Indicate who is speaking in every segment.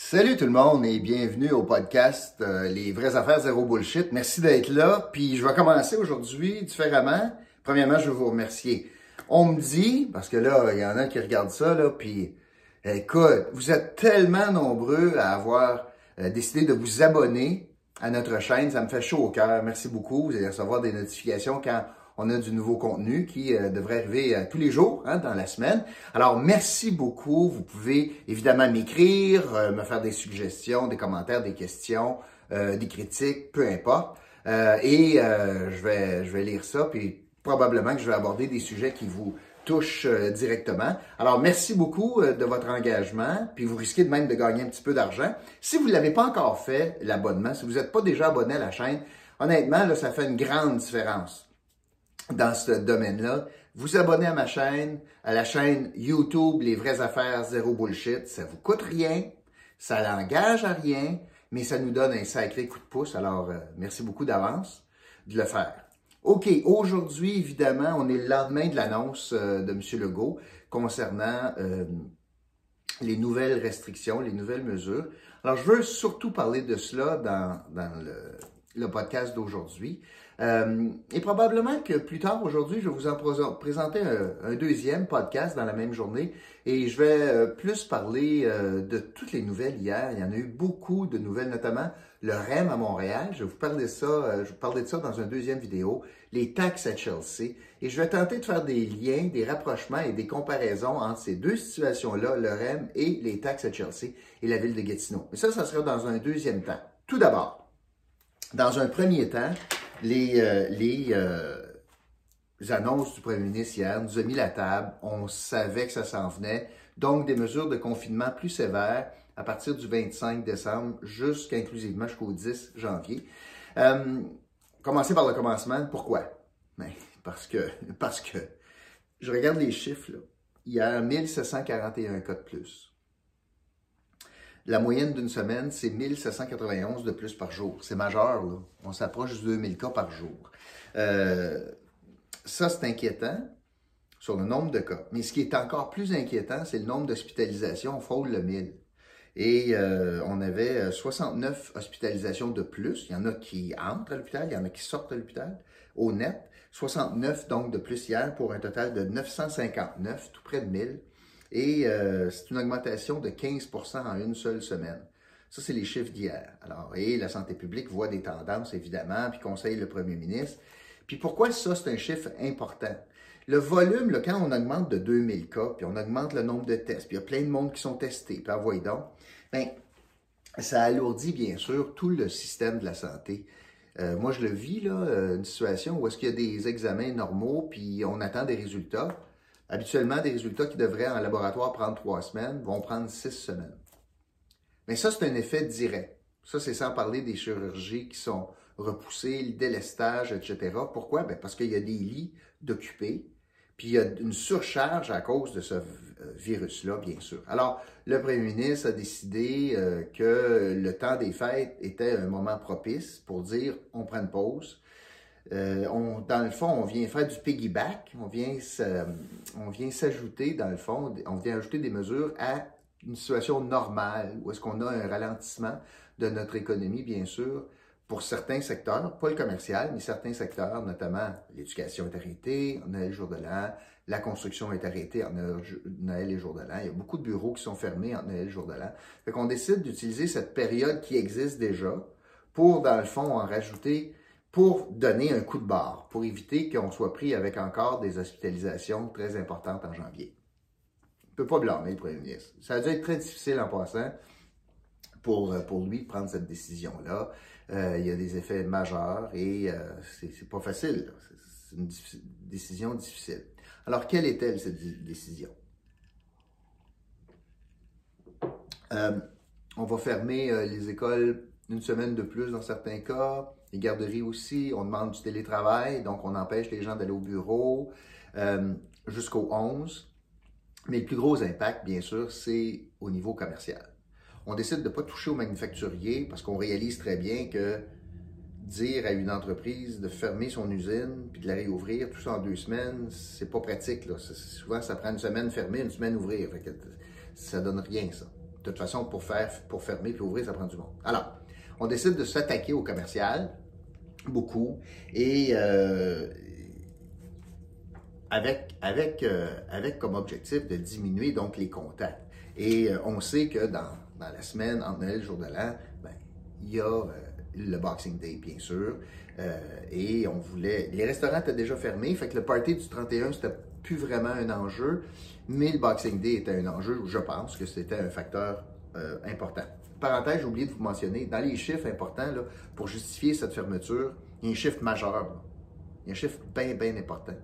Speaker 1: Salut tout le monde et bienvenue au podcast euh, Les vraies affaires zéro bullshit. Merci d'être là. Puis je vais commencer aujourd'hui différemment. Premièrement, je veux vous remercier. On me dit, parce que là, il y en a qui regardent ça, là, puis écoute, vous êtes tellement nombreux à avoir euh, décidé de vous abonner à notre chaîne. Ça me fait chaud au cœur. Merci beaucoup. Vous allez recevoir des notifications quand on a du nouveau contenu qui euh, devrait arriver euh, tous les jours hein, dans la semaine. Alors, merci beaucoup. Vous pouvez évidemment m'écrire, euh, me faire des suggestions, des commentaires, des questions, des critiques, peu importe. et je, vais, je vais lire ça, puis probablement que je vais aborder des sujets qui vous touchent directement. Alors, merci beaucoup de votre engagement, puis vous risquez de même de gagner un petit peu d'argent. Si vous ne l'avez pas encore fait, l'abonnement, si vous n'êtes pas déjà abonné à la chaîne, honnêtement, là, ça fait une grande différence dans ce domaine-là. Vous abonnez à ma chaîne, à la chaîne YouTube Les vraies affaires zéro bullshit. Ça vous coûte rien, ça n'engage à rien, mais ça nous donne un sacré coup de pouce. Alors, euh, merci beaucoup d'avance de le faire. OK, aujourd'hui, évidemment, on est le lendemain de l'annonce euh, de M. Legault concernant euh, les nouvelles restrictions, les nouvelles mesures. Alors, je veux surtout parler de cela dans, le podcast d'aujourd'hui. Euh, et probablement que plus tard aujourd'hui, je vais vous en présenter un, deuxième podcast dans la même journée et je vais euh, plus parler euh, de toutes les nouvelles hier. Il y en a eu beaucoup de nouvelles, notamment le REM à Montréal. Je vais vous parler de ça, je vais parler de ça dans une deuxième vidéo, les taxes à Chelsea. Et je vais tenter de faire des liens, des rapprochements et des comparaisons entre ces deux situations-là, le REM et les taxes à Chelsea et la ville de Gatineau. Mais ça, ça sera dans un deuxième temps. Tout d'abord, dans un premier temps, les, euh, euh, les, annonces du premier ministre hier nous a mis la table. On savait que ça s'en venait. Donc, des mesures de confinement plus sévères à partir du 25 décembre jusqu'inclusivement jusqu'au 10 janvier. Euh, commencer par le commencement. Pourquoi? Ben, parce que, parce que je regarde les chiffres. Là. Il y a 1741 cas de plus. La moyenne d'une semaine, c'est 1791 de plus par jour. C'est majeur, là. On s'approche de 2000 cas par jour. Euh, ça, c'est inquiétant sur le nombre de cas. Mais ce qui est encore plus inquiétant, c'est le nombre d'hospitalisations. On frôle le 1000. Et euh, on avait 69 hospitalisations de plus. Il y en a qui entrent à l'hôpital, il y en a qui sortent de l'hôpital au net. 69 donc de plus hier pour un total de 959, tout près de 1000. Et euh, c'est une augmentation de 15% en une seule semaine. Ça, c'est les chiffres d'hier. Alors, et la santé publique voit des tendances, évidemment, puis conseille le premier ministre. Puis pourquoi ça, c'est un chiffre important? Le volume, quand on augmente de 2000 cas, puis on augmente le nombre de tests, puis il y a plein de monde qui sont testés, puis envoyez donc, bien, ça alourdit bien sûr tout le système de la santé. Euh, moi, je le vis, là, euh, une situation où est-ce qu'il y a des examens normaux, puis on attend des résultats. Habituellement, des résultats qui devraient en laboratoire prendre trois semaines vont prendre six semaines. Mais ça, c'est un effet direct. Ça, c'est sans parler des chirurgies qui sont repoussées, le délestage, etc. Pourquoi? Ben parce qu'il y a des lits d'occupés, puis il y a une surcharge à cause de ce euh, virus-là, bien sûr. Alors, le premier ministre a décidé euh, que le temps des fêtes était un moment propice pour dire on prend une pause, euh, on, dans le fond, on vient faire du piggyback, on vient, on vient s'ajouter, dans le fond, on vient ajouter des mesures à une situation normale, où est-ce qu'on a un ralentissement de notre économie, bien sûr, pour certains secteurs, pas le commercial, mais certains secteurs, notamment l'éducation est arrêtée, on a le jour de l'an, la construction est arrêtée en Noël et jour de l'an. Il y a beaucoup de bureaux qui sont fermés en Noël et jour de l'an. Fait qu'on décide d'utiliser cette période qui existe déjà pour, dans le fond, en rajouter pour donner un coup de barre, pour éviter qu'on soit pris avec encore des hospitalisations très importantes en janvier. On ne peut pas blâmer le premier ministre. Ça a dû être très difficile en passant pour, euh, pour lui de prendre cette décision-là. Euh, il y a des effets majeurs et euh, c'est pas facile. C'est une décision difficile. Alors, quelle est-elle cette décision? on va fermer les écoles une semaine de plus dans certains cas les garderies aussi, on demande du télétravail, donc on empêche les gens d'aller au bureau euh, jusqu'au 11. Mais le plus gros impact, bien sûr, c'est au niveau commercial. On décide de ne pas toucher aux manufacturiers parce qu'on réalise très bien que dire à une entreprise de fermer son usine puis de la réouvrir tout ça en deux semaines, c'est pas pratique. Souvent, ça prend une semaine fermée, une semaine ouvrir. Ça ça donne rien, ça. de toute façon, pour, faire, pour fermer puis ouvrir, ça prend du monde. Alors, on décide de s'attaquer au commercial, beaucoup, et euh, avec, avec, euh, avec comme objectif de diminuer donc les contacts. Et euh, on sait que dans, dans, la semaine, entre Noël le jour de l'an, ben, il y a le Boxing Day, bien sûr, et on voulait... Les restaurants étaient déjà fermés, fait que le party du 31, c'était plus vraiment un enjeu, mais le Boxing Day était un enjeu, je pense que c'était un facteur important parenthèse, j'ai oublié de vous mentionner, dans les chiffres importants, pour justifier cette fermeture, il y a un chiffre majeur. Il y a un chiffre bien, bien important.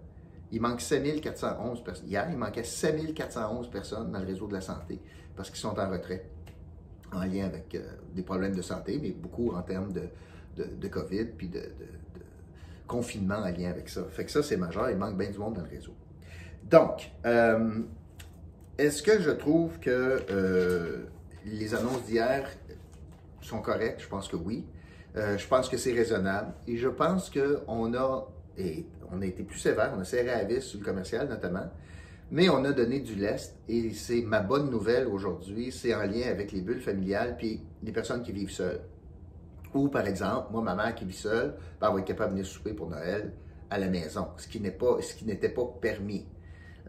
Speaker 1: Il manque 7411 personnes. Hier, il manquait 7411 personnes dans le réseau de la santé parce qu'ils sont en retrait en lien avec euh, des problèmes de santé, mais beaucoup en termes de, de, COVID puis de, confinement en lien avec ça. Fait que ça, c'est majeur. Il manque bien du monde dans le réseau. Donc, euh, est-ce que je trouve que euh, les annonces d'hier sont correctes? Je pense que oui. Euh, je pense que c'est raisonnable. Et je pense qu'on a, on a été plus sévère, on a serré à vis sur le commercial notamment, mais on a donné du lest. Et c'est ma bonne nouvelle aujourd'hui, c'est en lien avec les bulles familiales puis les personnes qui vivent seules. Ou par exemple, moi, ma mère qui vit seule, ben, elle va être capable de venir souper pour Noël à la maison, ce qui n'est pas, ce qui n'était pas permis.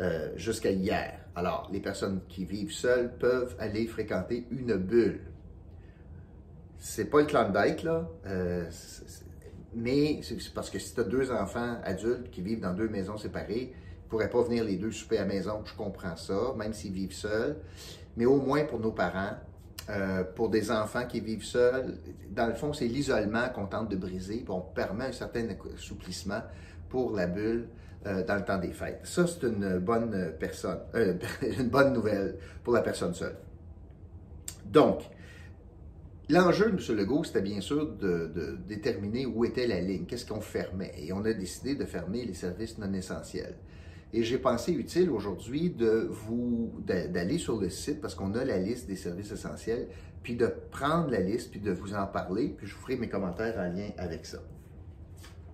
Speaker 1: Euh, jusqu'à hier. Alors, les personnes qui vivent seules peuvent aller fréquenter une bulle. C'est pas le Klondike, là, euh, mais c'est parce que si tu as deux enfants adultes qui vivent dans deux maisons séparées, ils pourraient pas venir les deux souper à la maison. Je comprends ça, même s'ils vivent seuls. Mais au moins pour nos parents, euh, pour des enfants qui vivent seuls, dans le fond, c'est l'isolement qu'on tente de briser. on permet un certain assouplissement pour la bulle. Euh, dans le temps des fêtes. Ça, c'est une bonne personne, euh, une bonne nouvelle pour la personne seule. Donc, l'enjeu de M. Legault, c'était bien sûr de, déterminer où était la ligne, qu'est-ce qu'on fermait. Et on a décidé de fermer les services non essentiels. Et j'ai pensé utile aujourd'hui de vous d'aller sur le site parce qu'on a la liste des services essentiels, puis de prendre la liste, puis de vous en parler, puis je vous ferai mes commentaires en lien avec ça.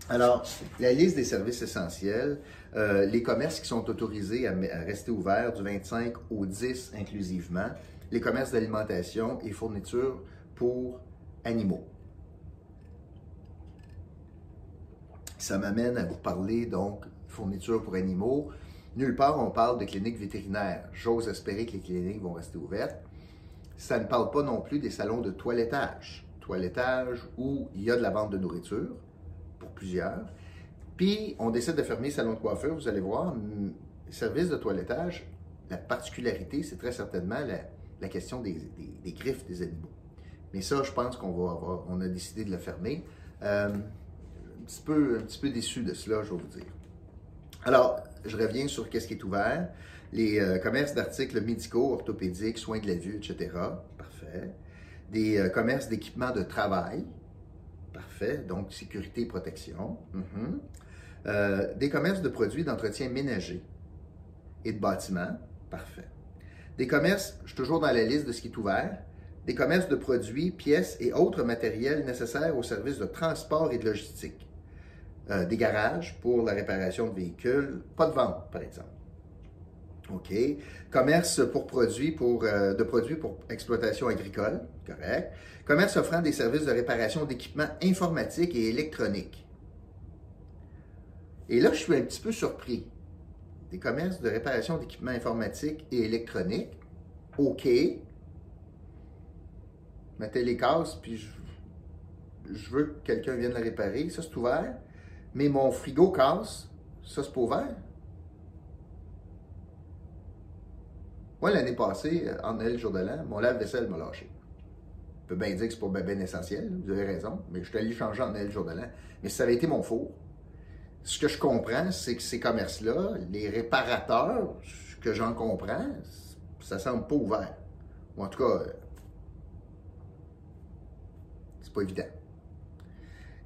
Speaker 1: Alors, la liste des services essentiels, euh, les commerces qui sont autorisés à, rester ouverts du 25 au 10 inclusivement, les commerces d'alimentation et fournitures pour animaux. Ça m'amène à vous parler donc fournitures pour animaux. Nulle part on parle de cliniques vétérinaires. J'ose espérer que les cliniques vont rester ouvertes. Ça ne parle pas non plus des salons de toilettage. Toilettage où il y a de la vente de nourriture, plusieurs. Puis, on décide de fermer le salon de coiffure. Vous allez voir, service de toilettage, la particularité, c'est très certainement la, question des, griffes des animaux. Mais ça, je pense qu'on va avoir, on a décidé de le fermer. Euh, un, petit peu, un petit peu déçu de cela, je vais vous dire. Alors, je reviens sur qu'est-ce qui est ouvert. Les euh, commerces d'articles médicaux, orthopédiques, soins de la vue, etc. Parfait. Des euh, commerces d'équipements de travail, Parfait. Donc, sécurité et protection. Mhm. Euh, des commerces de produits d'entretien ménager et de bâtiments. Parfait. Des commerces, je suis toujours dans la liste de ce qui est ouvert. Des commerces de produits, pièces et autres matériels nécessaires au service de transport et de logistique. Euh, des garages pour la réparation de véhicules. Pas de vente, par exemple. OK. Commerce pour produits pour, euh, de produits pour exploitation agricole. Correct. Commerce offrant des services de réparation d'équipements informatiques et électroniques. Et là, je suis un petit peu surpris. Des commerces de réparation d'équipements informatiques et électroniques. OK. Mettez les cases, puis je, je veux que quelqu'un vienne le réparer. Ça, c'est ouvert. Mais mon frigo casse. Ça, c'est pas ouvert. Moi, l'année passée, en Noël, jour de l'an, mon lave-vaisselle m'a lâché. Je peux bien dire que c'est pas bien essentiel, vous avez raison, mais je suis allé changer en Noël, jour de l'an. Mais ça avait été mon four. Ce que je comprends, c'est que ces commerces-là, les réparateurs, ce que j'en comprends, ça semble pas ouvert. Ou en tout cas, c'est pas évident.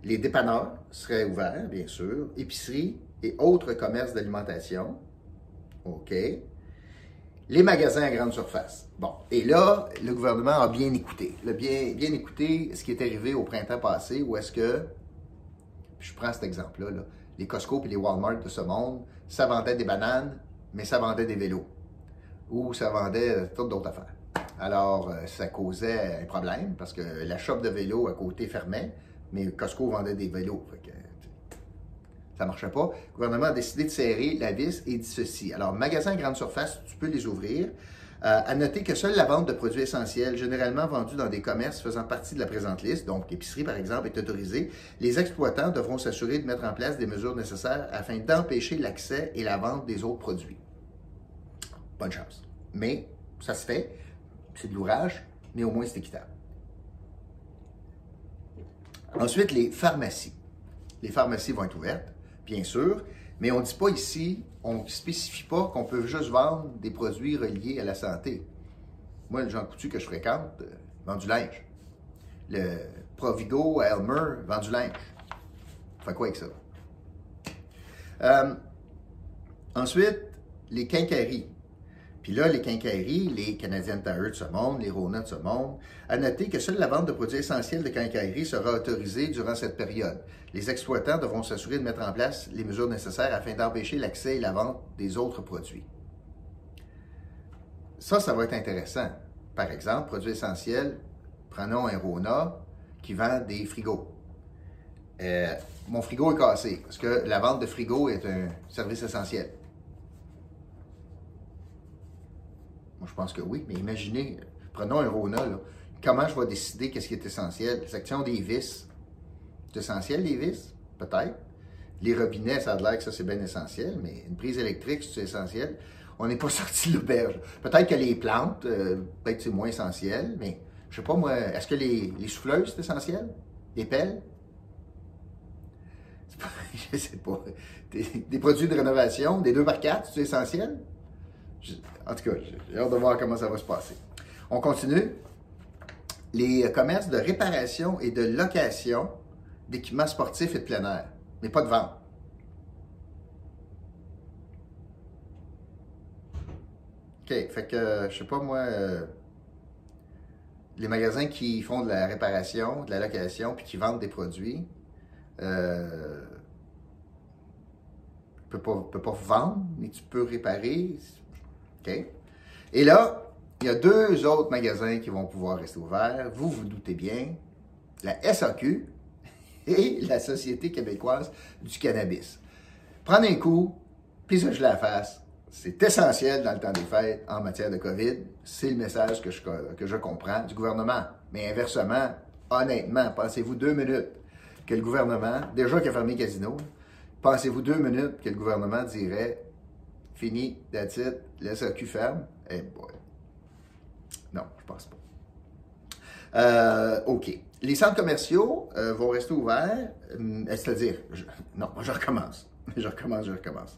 Speaker 1: Les dépanneurs seraient ouverts, bien sûr, épiceries et autres commerces d'alimentation. OK les magasins à grande surface. Bon, et là, le gouvernement a bien écouté. Le bien, bien écouté ce qui est arrivé au printemps passé, où est-ce que, je prends cet exemple-là, les Costco et les Walmart de ce monde, ça vendait des bananes, mais ça vendait des vélos. Ou ça vendait euh, toutes d'autres affaires. Alors, euh, ça causait un problème parce que la shop de vélo à côté fermait, mais Costco vendait des vélos. Ça marchait pas. Le gouvernement a décidé de serrer la vis et dit ceci. Alors, magasin grande surface, tu peux les ouvrir. Euh, à noter que seule la vente de produits essentiels, généralement vendus dans des commerces faisant partie de la présente liste, donc l'épicerie par exemple, est autorisée. Les exploitants devront s'assurer de mettre en place des mesures nécessaires afin d'empêcher l'accès et la vente des autres produits. Bonne chance. Mais ça se fait, c'est de l'ouvrage, mais au moins c'est équitable. Ensuite, les pharmacies. Les pharmacies vont être ouvertes, bien sûr, mais on ne dit pas ici, on ne spécifie pas qu'on peut juste vendre des produits reliés à la santé. Moi, le Jean Coutu que je fréquente euh, vend du linge. Le Provigo à Elmer vend du linge. Fait quoi avec ça? Euh, ensuite, les quincailleries. Puis là, les quincailleries, les Canadiens Tire de ce monde, les Rona de ce monde, à noter que seule la vente de produits essentiels de quincaillerie sera autorisée durant cette période. Les exploitants devront s'assurer de mettre en place les mesures nécessaires afin d'empêcher l'accès et la vente des autres produits. Ça, ça va être intéressant. Par exemple, produits essentiels, prenons un Rona qui vend des frigos. Euh, mon frigo est cassé parce que la vente de frigo est un service essentiel. Je pense que oui, mais imaginez, prenons un Rona, comment je vais décider qu'est-ce qui est essentiel? Section des vis. C'est essentiel, les vis? Peut-être. Les robinets, ça a l'air que ça, c'est bien essentiel, mais une prise électrique, c'est essentiel. On n'est pas sorti de l'auberge. Peut-être que les plantes, euh, peut-être c'est moins essentiel, mais je sais pas moi, est-ce que les, souffleuses, c'est essentiel? Les pelles? je sais pas. Des, produits de rénovation, des 2 par 4 c'est essentiel? En tout cas, j'ai hâte de voir comment ça va se passer. On continue. Les commerces de réparation et de location d'équipements sportifs et de plein air, mais pas de vente. OK, fait que, je sais pas moi, euh, les magasins qui font de la réparation, de la location, puis qui vendent des produits, euh, ne peux pas vendre, mais tu peux réparer. Et là, il y a deux autres magasins qui vont pouvoir rester ouverts. Vous vous doutez bien, la SAQ et la Société québécoise du cannabis. Prenez un coup, puis je la face. C'est essentiel dans le temps des fêtes en matière de COVID. C'est le message que je, que je comprends du gouvernement. Mais inversement, honnêtement, pensez-vous deux minutes que le gouvernement, déjà qui a fermé casino, pensez-vous deux minutes que le gouvernement dirait Fini, that's it, laisse le cul ferme. Eh boy. Non, je pense pas. Euh, OK. Les centres commerciaux euh, vont rester ouverts, euh, c'est-à-dire, non, je recommence. Je recommence, je recommence.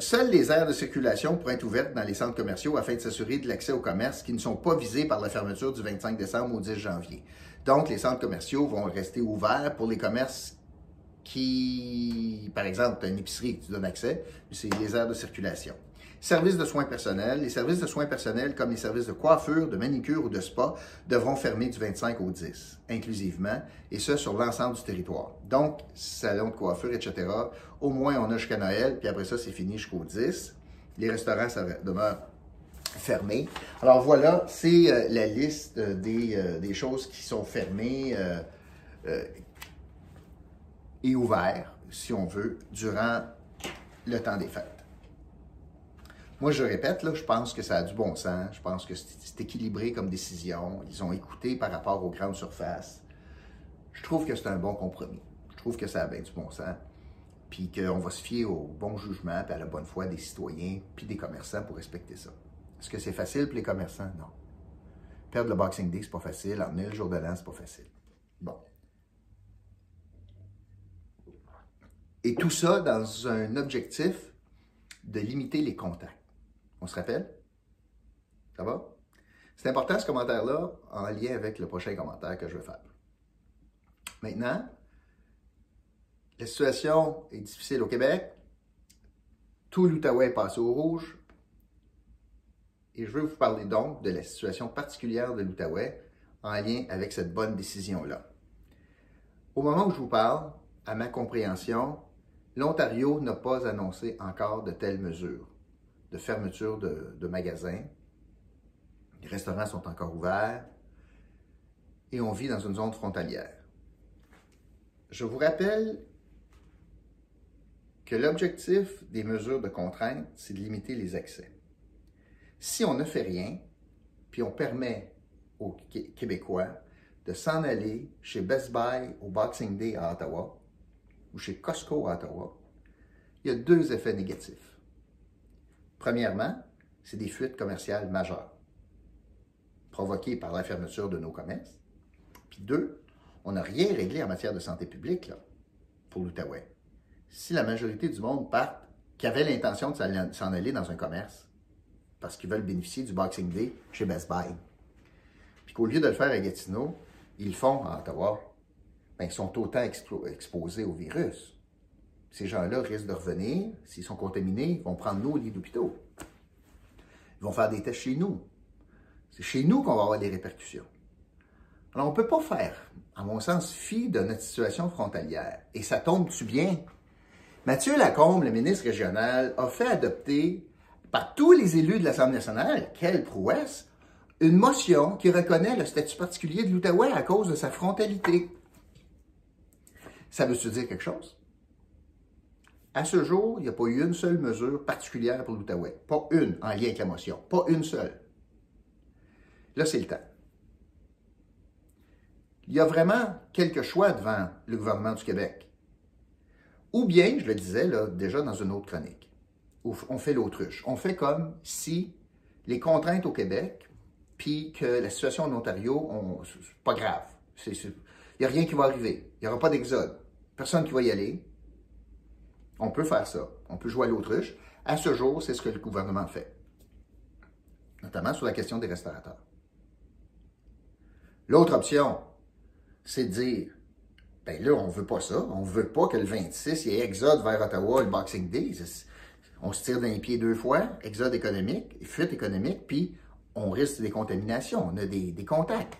Speaker 1: seules les aires de circulation pourront être ouvertes dans les centres commerciaux afin de s'assurer de l'accès aux commerces qui ne sont pas visés par la fermeture du 25 décembre au 10 janvier. Donc, les centres commerciaux vont rester ouverts pour les commerces qui, par exemple, tu as une épicerie, tu donnes accès, c'est les aires de circulation. Services de soins personnels. Les services de soins personnels, comme les services de coiffure, de manicure ou de spa, devront fermer du 25 au 10, inclusivement, et ce, sur l'ensemble du territoire. Donc, salon de coiffure, etc., au moins, on a jusqu'à Noël, puis après ça, c'est fini jusqu'au 10. Les restaurants, ça demeure fermé. Alors voilà, c'est euh, la liste des, euh, des, choses qui sont fermées, euh, et ouvert, si on veut, durant le temps des fêtes. Moi, je répète, là, je pense que ça a du bon sens. Je pense que c'est équilibré comme décision. Ils ont écouté par rapport aux grandes surfaces. Je trouve que c'est un bon compromis. Je trouve que ça a bien du bon sens. Puis qu'on va se fier au bon jugement et à la bonne foi des citoyens puis des commerçants pour respecter ça. Est-ce que c'est facile pour les commerçants? Non. Perdre le Boxing Day, c'est pas facile. Emmener le jour de l'an, c'est pas facile. Bon. Et tout ça dans un objectif de limiter les contacts. On se rappelle? Ça va? C'est important ce commentaire-là en lien avec le prochain commentaire que je vais faire. Maintenant, la situation est difficile au Québec. Tout l'Outaouais est passé au rouge. Et je veux vous parler donc de la situation particulière de l'Outaouais en lien avec cette bonne décision-là. Au moment où je vous parle, à ma compréhension, l'Ontario n'a pas annoncé encore de telles mesures de fermeture de, magasins, Les restaurants sont encore ouverts et on vit dans une zone frontalière. Je vous rappelle que l'objectif des mesures de contrainte, c'est de limiter les accès. Si on ne fait rien, puis on permet aux Québécois de s'en aller chez Best Buy au Boxing Day à Ottawa ou chez Costco à Ottawa, il y a deux effets négatifs. Premièrement, c'est des fuites commerciales majeures provoquées par la fermeture de nos commerces. Puis deux, on n'a rien réglé en matière de santé publique pour l'Outaouais. Si la majorité du monde part, qui avait l'intention de s'en aller dans un commerce, parce qu'ils veulent bénéficier du Boxing Day chez Best Buy, puis qu'au lieu de le faire à Gatineau, ils le font à Ottawa, ils sont autant exposés au virus. Ces gens-là risquent de revenir. S'ils sont contaminés, ils vont prendre nos lits d'hôpitaux. Ils vont faire des tests chez nous. C'est chez nous qu'on va avoir des répercussions. Alors, on ne peut pas faire, à mon sens, fi de notre situation frontalière. Et ça tombe-tu bien? Mathieu Lacombe, le ministre régional, a fait adopter par tous les élus de l'Assemblée nationale, quelle prouesse, une motion qui reconnaît le statut particulier de l'Outaouais à cause de sa frontalité. Ça veut-tu dire quelque chose? À ce jour, il n'y a pas eu une seule mesure particulière pour l'Outaouais. Pas une en lien avec la motion. Pas une seule. Là, c'est le temps. Il y a vraiment quelques choix devant le gouvernement du Québec. Ou bien, je le disais déjà dans une autre chronique, on fait l'autruche. On fait comme si les contraintes au Québec, puis que la situation en Ontario, c'est pas grave. Il n'y a rien qui va arriver. Il n'y aura pas d'exode. Personne qui va y aller. On peut faire ça. On peut jouer à l'autruche. À ce jour, c'est ce que le gouvernement fait. Notamment sur la question des restaurateurs. L'autre option, c'est de dire, ben là, on veut pas ça. On veut pas que le 26, il y ait exode vers Ottawa le Boxing Day. On se tire d'un pied deux fois, exode économique, fuite économique, puis on risque des contaminations, on a des, des contacts.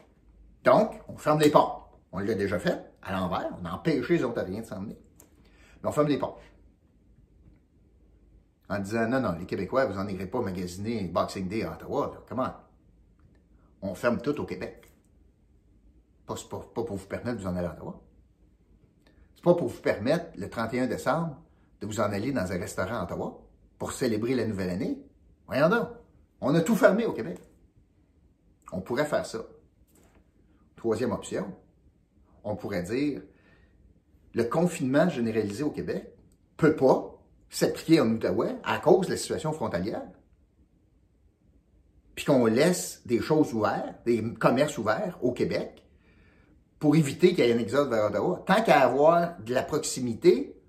Speaker 1: Donc, on ferme les ponts. On l'a déjà fait à l'envers, on a empêché les Ontariens de s'en venir. Mais on ferme les ponts. En disant, non, non, les Québécois, vous n'en irez pas magasiner Boxing Day à Ottawa. Comment? On ferme tout au Québec. Pas, pour vous permettre de vous en aller à Ottawa. C'est pas pour vous permettre, le 31 décembre, de vous en aller dans un restaurant à Ottawa pour célébrer la nouvelle année. Voyons donc. On a tout fermé au Québec. On pourrait faire ça. Troisième option, on pourrait dire le confinement généralisé au Québec peut pas s'appliquer en Outaouais à cause de la situation frontalière. Puis qu'on laisse des choses ouvertes, des commerces ouverts au Québec pour éviter qu'il y ait un exode vers Ottawa. Tant qu'à avoir de la proximité,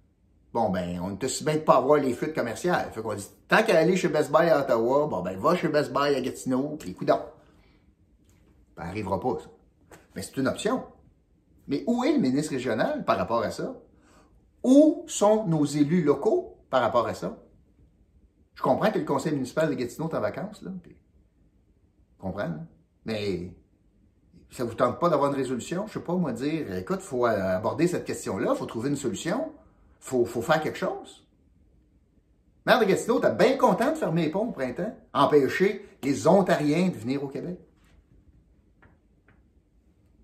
Speaker 1: bon ben, on ne aussi bien de pas avoir les fuites commerciales. Fait qu'on dit, tant qu'à aller chez Best Buy à Ottawa, bon ben, va chez Best Buy à Gatineau, puis coudons. Ça n'arrivera pas, ça. Mais c'est une option. Mais où est le ministre régional par rapport à ça? Où sont nos élus locaux par rapport à ça? Je comprends que le conseil municipal de Gatineau est en vacances, là. Comprends, mais ça ne vous tente pas d'avoir une résolution? Je ne sais pas, moi, dire, écoute, il faut aborder cette question-là, il faut trouver une solution, il faut, faut, faire quelque chose. Maire de Gatineau, t'es bien content de fermer les ponts au printemps, empêcher les Ontariens de venir au Québec?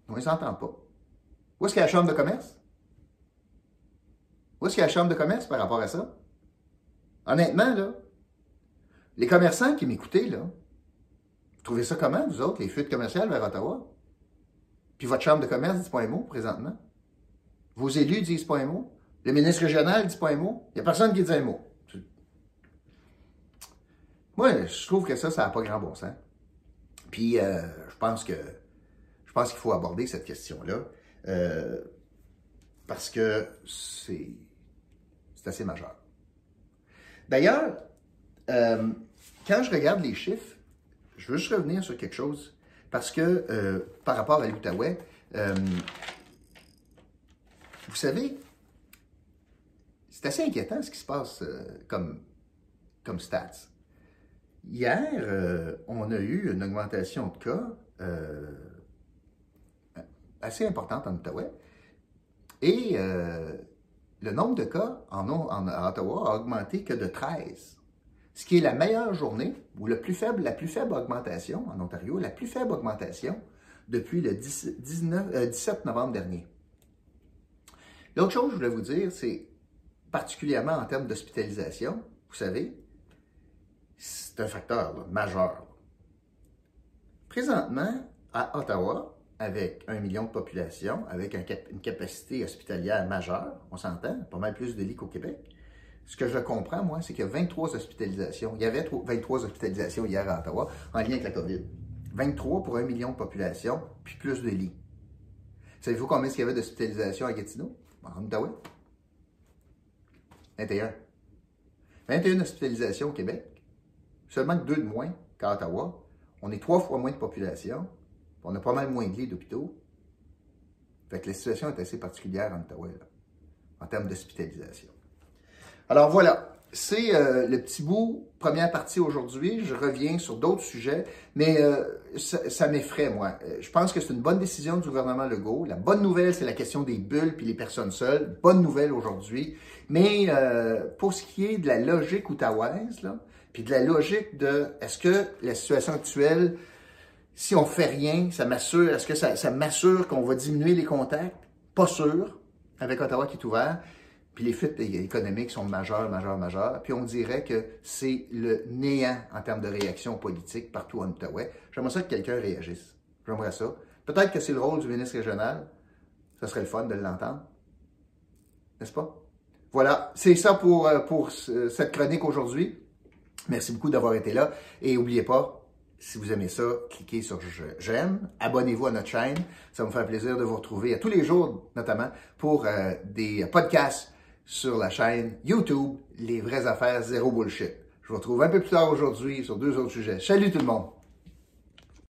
Speaker 1: On ne s'entend pas. Où est-ce qu'il y a la chambre de commerce? Où est-ce qu'il y a la chambre de commerce par rapport à ça? Honnêtement, là, les commerçants qui m'écoutaient, là, vous trouvez ça comment, vous autres, les fuites commerciales vers Ottawa? Puis votre chambre de commerce dit pas un mot présentement? Vos élus disent pas un mot? Le ministre régional dit pas un mot? Il n'y a personne qui dit un mot. Moi, je trouve que ça, ça n'a pas grand bon sens. Puis, euh, je pense que je pense qu'il faut aborder cette question-là euh, parce que c'est assez majeur. D'ailleurs, euh, quand je regarde les chiffres, je veux juste revenir sur quelque chose parce que par rapport à l'Outaouais, vous savez, c'est assez inquiétant ce qui se passe comme, comme stats. Hier, euh, on a eu une augmentation de cas euh, assez importante en Ottawa. Et euh, le nombre de cas en, Ottawa a augmenté que de 13. ce qui est la meilleure journée ou le plus faible, la plus faible augmentation en Ontario, la plus faible augmentation depuis le 19, 17 euh, novembre dernier. L'autre chose que je voulais vous dire, c'est particulièrement en termes d'hospitalisation, vous savez, c'est un facteur majeur. Présentement, à Ottawa, avec un million de population, avec une capacité hospitalière majeure, on s'entend, pas mal plus de lits qu'au Québec. Ce que je comprends, moi, c'est qu'il y a 23 hospitalisations. Il y avait 23 hospitalisations hier à Ottawa en lien avec la COVID. 23 pour un million de population, puis plus de lits. Savez-vous combien il y avait d'hospitalisations à Gatineau, en Ottawa? 21. 21 hospitalisations au Québec. Seulement deux de moins qu'à Ottawa. On est trois fois moins de population. On a pas mal moins de lits d'hôpitaux. Fait que la situation est assez particulière en Ottawa, en termes d'hospitalisation. Alors voilà, c'est euh, le petit bout, première partie aujourd'hui. Je reviens sur d'autres sujets, mais euh, ça, m'effraie, moi. Euh, je pense que c'est une bonne décision du gouvernement Legault. La bonne nouvelle, c'est la question des bulles puis les personnes seules. Bonne nouvelle aujourd'hui. Mais pour ce qui est de la logique outaouaise, là, puis de la logique de est-ce que la situation actuelle, si on fait rien, ça m'assure, est-ce que ça, ça m'assure qu'on va diminuer les contacts? Pas sûr, avec Ottawa qui est ouvert. Puis les fuites économiques sont majeures, majeures, majeures. Puis on dirait que c'est le néant en termes de réaction politique partout en Outaouais. J'aimerais ça que quelqu'un réagisse. J'aimerais ça. Peut-être que c'est le rôle du ministre régional. Ça serait le fun de l'entendre. N'est-ce pas? Voilà, c'est ça pour, euh, pour cette chronique aujourd'hui. Merci beaucoup d'avoir été là. Et n'oubliez pas, si vous aimez ça, cliquez sur j'aime, abonnez-vous à notre chaîne. Ça me fait plaisir de vous retrouver à tous les jours, notamment pour euh, des podcasts sur la chaîne YouTube Les vraies affaires zéro bullshit. Je vous retrouve un peu plus tard aujourd'hui sur deux autres sujets. Salut tout le monde!